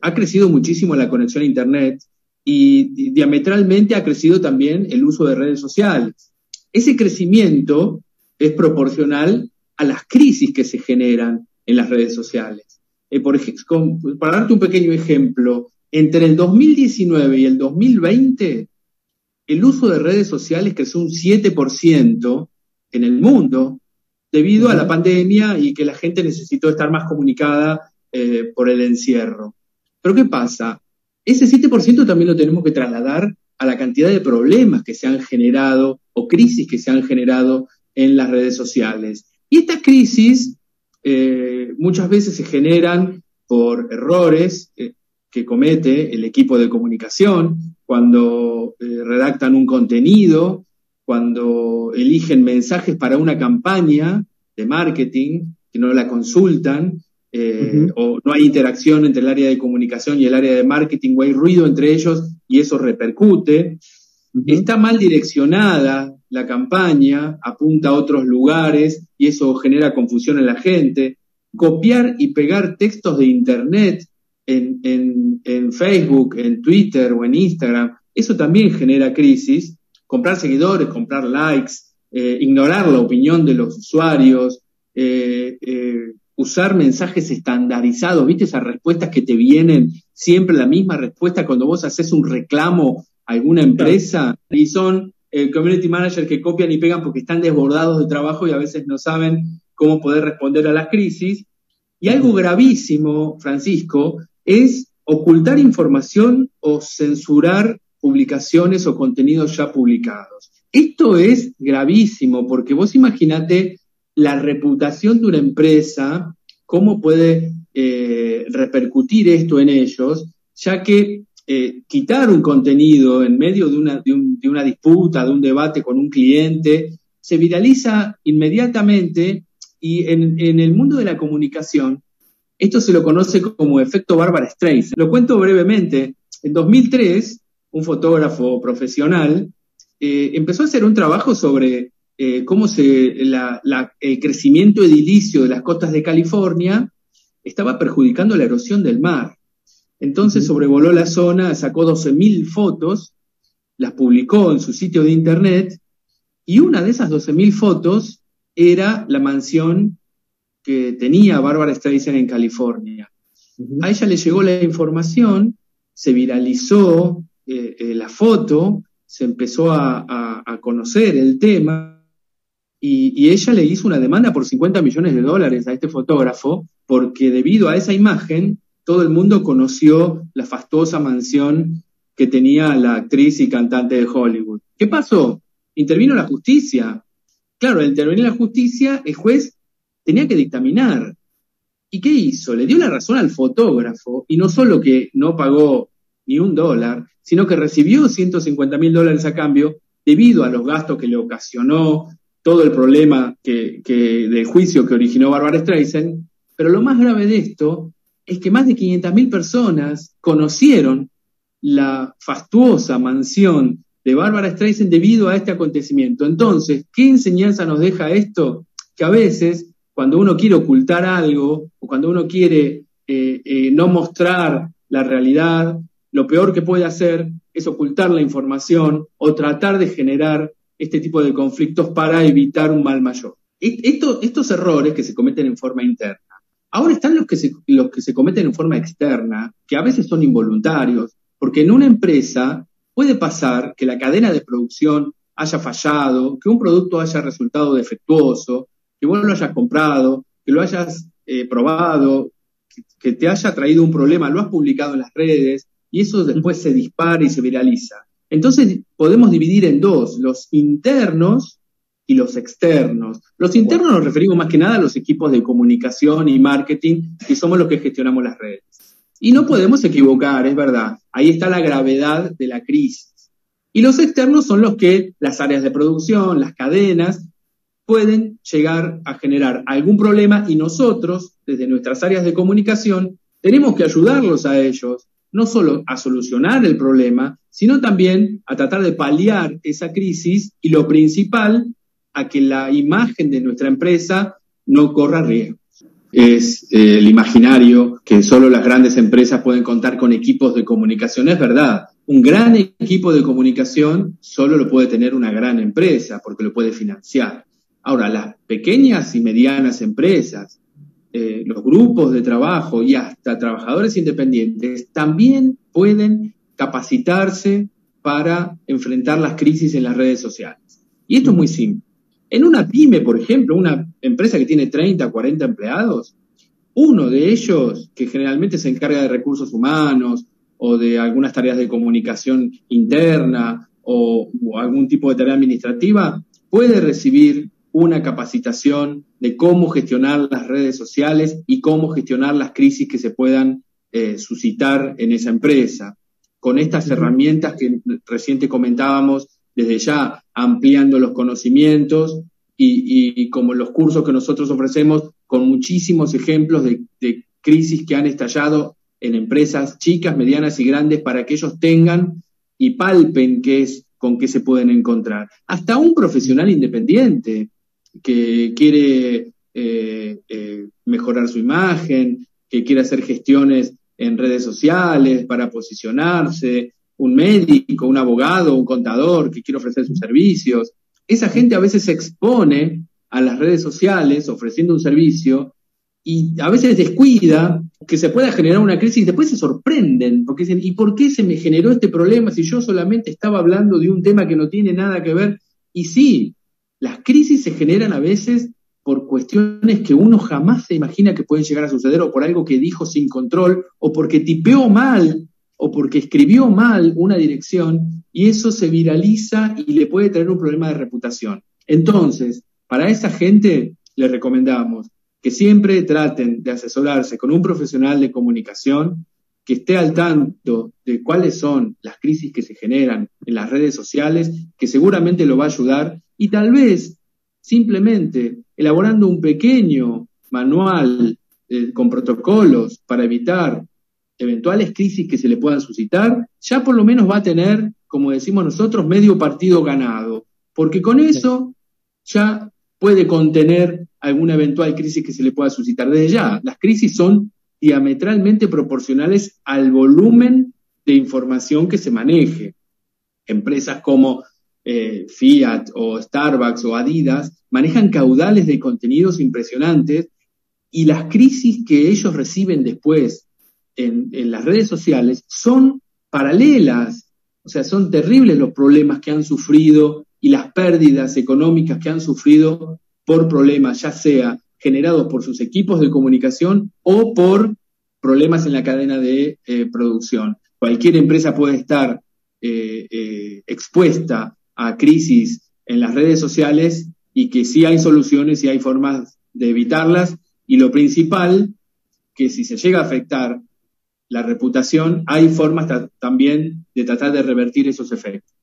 ha crecido muchísimo la conexión a Internet y, diametralmente ha crecido también el uso de redes sociales. Ese crecimiento es proporcional a las crisis que se generan en las redes sociales. Eh, por para darte un pequeño ejemplo, entre el 2019 y el 2020, el uso de redes sociales creció un 7% en el mundo debido a la pandemia y que la gente necesitó estar más comunicada eh, por el encierro. Pero ¿qué pasa? Ese 7% también lo tenemos que trasladar a la cantidad de problemas que se han generado o crisis que se han generado en las redes sociales. Y estas crisis eh, muchas veces se generan por errores eh, que comete el equipo de comunicación cuando eh, redactan un contenido, cuando eligen mensajes para una campaña de marketing que no la consultan, o no hay interacción entre el área de comunicación y el área de marketing, o hay ruido entre ellos y eso repercute. Está mal direccionada la campaña, apunta a otros lugares y eso genera confusión en la gente. Copiar y pegar textos de Internet en, Facebook, en Twitter o en Instagram, eso también genera crisis. Comprar seguidores, comprar likes, eh, ignorar la opinión de los usuarios, eh, eh, usar mensajes estandarizados, ¿viste esas respuestas que te vienen siempre la misma respuesta cuando vos haces un reclamo a alguna empresa? Y son el community manager que copian y pegan porque están desbordados de trabajo y a veces no saben cómo poder responder a las crisis. Y algo gravísimo, Francisco, es ocultar información o censurar publicaciones o contenidos ya publicados. Esto es gravísimo porque vos imaginate la reputación de una empresa, cómo puede eh, repercutir esto en ellos, ya que eh, quitar un contenido en medio de una, de, una disputa, de un debate con un cliente, se viraliza inmediatamente y en, el mundo de la comunicación, esto se lo conoce como efecto Bárbara Streisand. Lo cuento brevemente. En 2003, un fotógrafo profesional eh, empezó a hacer un trabajo sobre eh, cómo se, el crecimiento edilicio de las costas de California estaba perjudicando la erosión del mar. Entonces sobrevoló la zona, sacó 12.000 fotos, las publicó en su sitio de internet y una de esas 12.000 fotos era la mansión que tenía Bárbara Streisand en California. A ella le llegó la información, se viralizó eh, eh, la foto, se empezó a, conocer el tema y, ella le hizo una demanda por 50 millones de dólares a este fotógrafo porque debido a esa imagen todo el mundo conoció la fastuosa mansión que tenía la actriz y cantante de Hollywood. ¿Qué pasó? Intervino la justicia. Claro, al intervenir la justicia, el juez tenía que dictaminar. ¿Y qué hizo? Le dio la razón al fotógrafo y no solo que no pagó ni un dólar, sino que recibió 150 mil dólares a cambio debido a los gastos que le ocasionó todo el problema que, del juicio que originó Barbara Streisand. Pero lo más grave de esto es que más de 500.000 personas conocieron la fastuosa mansión de Bárbara Streisand debido a este acontecimiento. Entonces, ¿qué enseñanza nos deja esto? Que a veces, cuando uno quiere ocultar algo o cuando uno quiere eh, eh, no mostrar la realidad, lo peor que puede hacer es ocultar la información o tratar de generar este tipo de conflictos para evitar un mal mayor. E-, estos errores que se cometen en forma interna Ahora están los que, se, los que se cometen en forma externa, que a veces son involuntarios, porque en una empresa puede pasar que la cadena de producción haya fallado, que un producto haya resultado defectuoso, que vos lo hayas comprado, que lo hayas eh, probado, que, te haya traído un problema, lo has publicado en las redes y eso después se dispara y se viraliza. Entonces podemos dividir en dos, los internos y los externos. Los internos nos referimos más que nada a los equipos de comunicación y marketing, que somos los que gestionamos las redes. Y no podemos equivocar, es verdad. Ahí está la gravedad de la crisis. Y los externos son los que las áreas de producción, las cadenas, pueden llegar a generar algún problema y nosotros, desde nuestras áreas de comunicación, tenemos que ayudarlos a ellos, no solo a solucionar el problema, sino también a tratar de paliar esa crisis y lo principal, a que la imagen de nuestra empresa no corra riesgo. es eh, el imaginario que solo las grandes empresas pueden contar con equipos de comunicación. Es verdad, un gran equipo de comunicación solo lo puede tener una gran empresa porque lo puede financiar. Ahora, las pequeñas y medianas empresas, eh, los grupos de trabajo y hasta trabajadores independientes también pueden capacitarse para enfrentar las crisis en las redes sociales. Y esto es muy simple. En una pyme, por ejemplo, una empresa que tiene 30, 40 empleados, uno de ellos, que generalmente se encarga de recursos humanos o de algunas tareas de comunicación interna o, algún tipo de tarea administrativa, puede recibir una capacitación de cómo gestionar las redes sociales y cómo gestionar las crisis que se puedan eh, suscitar en esa empresa. Con estas herramientas que reciente comentábamos desde ya ampliando los conocimientos y, como los cursos que nosotros ofrecemos con muchísimos ejemplos de, crisis que han estallado en empresas chicas, medianas y grandes para que ellos tengan y palpen qué es con qué se pueden encontrar. Hasta un profesional independiente que quiere eh, eh, mejorar su imagen, que quiere hacer gestiones en redes sociales para posicionarse, un médico, un abogado, un contador que quiere ofrecer sus servicios. Esa gente a veces se expone a las redes sociales ofreciendo un servicio y a veces descuida que se pueda generar una crisis y después se sorprenden porque dicen, ¿y por qué se me generó este problema si yo solamente estaba hablando de un tema que no tiene nada que ver? Y sí, las crisis se generan a veces por cuestiones que uno jamás se imagina que pueden llegar a suceder o por algo que dijo sin control o porque tipeó mal o porque escribió mal una dirección y eso se viraliza y le puede tener un problema de reputación. Entonces, para esa gente le recomendamos que siempre traten de asesorarse con un profesional de comunicación que esté al tanto de cuáles son las crisis que se generan en las redes sociales, que seguramente lo va a ayudar y tal vez simplemente elaborando un pequeño manual eh, con protocolos para evitar eventuales crisis que se le puedan suscitar, ya por lo menos va a tener, como decimos nosotros, medio partido ganado, porque con eso ya puede contener alguna eventual crisis que se le pueda suscitar. Desde ya, las crisis son diametralmente proporcionales al volumen de información que se maneje. Empresas como eh, Fiat o Starbucks o Adidas manejan caudales de contenidos impresionantes y las crisis que ellos reciben después en, las redes sociales son paralelas, o sea, son terribles los problemas que han sufrido y las pérdidas económicas que han sufrido por problemas, ya sea generados por sus equipos de comunicación o por problemas en la cadena de eh, producción. Cualquier empresa puede estar eh, expuesta a crisis en las redes sociales y que sí hay soluciones y hay formas de evitarlas. Y lo principal, que si se llega a afectar la reputación, hay formas también de tratar de revertir esos efectos.